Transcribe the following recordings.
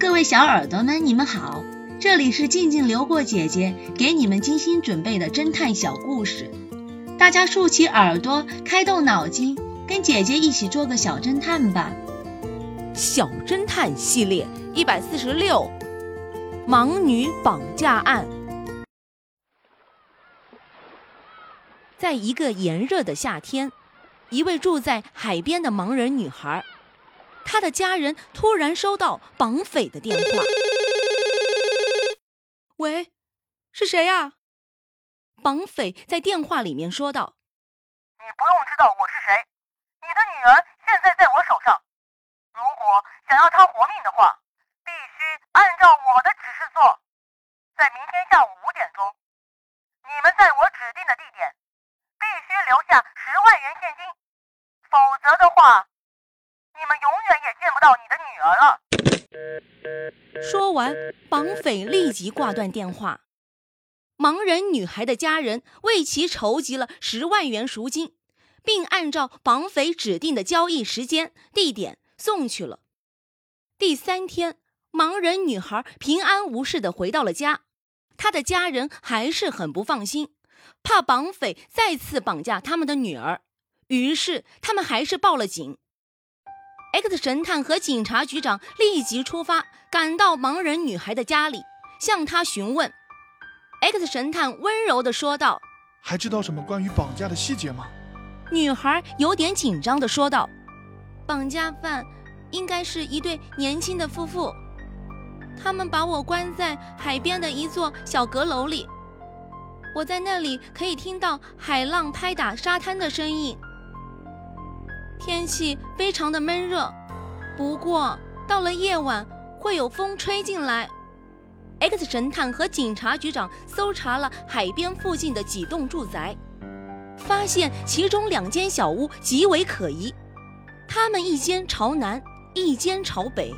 各位小耳朵们，你们好，这里是静静流过姐姐给你们精心准备的侦探小故事，大家竖起耳朵，开动脑筋，跟姐姐一起做个小侦探吧。小侦探系列一百四十六，盲女绑架案。在一个炎热的夏天，一位住在海边的盲人女孩。他的家人突然收到绑匪的电话。喂，是谁呀？绑匪在电话里面说道：“你不用知道我是谁，你的女儿现在在我手上。如果想要她活命的话，必须按照我的指示做。在明天下午五点钟，你们在我指定的地点，必须留下十万元现金，否则的话。”你们永远也见不到你的女儿了。说完，绑匪立即挂断电话。盲人女孩的家人为其筹集了十万元赎金，并按照绑匪指定的交易时间、地点送去了。第三天，盲人女孩平安无事的回到了家，她的家人还是很不放心，怕绑匪再次绑架他们的女儿，于是他们还是报了警。X 神探和警察局长立即出发，赶到盲人女孩的家里，向她询问。X 神探温柔地说道：“还知道什么关于绑架的细节吗？”女孩有点紧张地说道：“绑架犯应该是一对年轻的夫妇，他们把我关在海边的一座小阁楼里，我在那里可以听到海浪拍打沙滩的声音。”天气非常的闷热，不过到了夜晚会有风吹进来。X 神探和警察局长搜查了海边附近的几栋住宅，发现其中两间小屋极为可疑，它们一间朝南，一间朝北，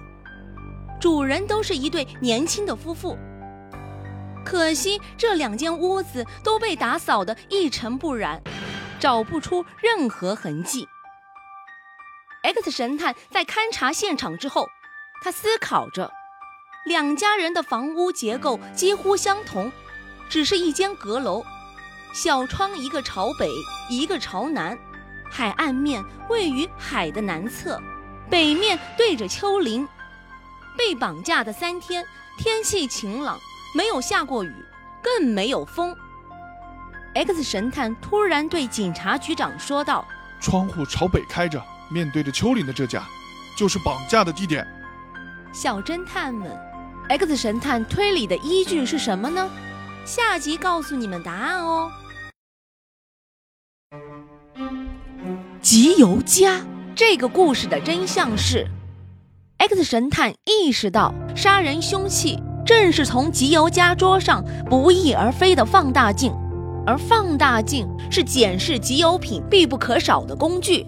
主人都是一对年轻的夫妇。可惜这两间屋子都被打扫得一尘不染，找不出任何痕迹。X 神探在勘察现场之后，他思考着：两家人的房屋结构几乎相同，只是一间阁楼，小窗一个朝北，一个朝南，海岸面位于海的南侧，北面对着丘陵。被绑架的三天，天气晴朗，没有下过雨，更没有风。X 神探突然对警察局长说道：“窗户朝北开着。”面对着丘陵的这家，就是绑架的地点。小侦探们，X 神探推理的依据是什么呢？下集告诉你们答案哦。集邮家这个故事的真相是，X 神探意识到杀人凶器正是从集邮家桌上不翼而飞的放大镜，而放大镜是检视集邮品必不可少的工具。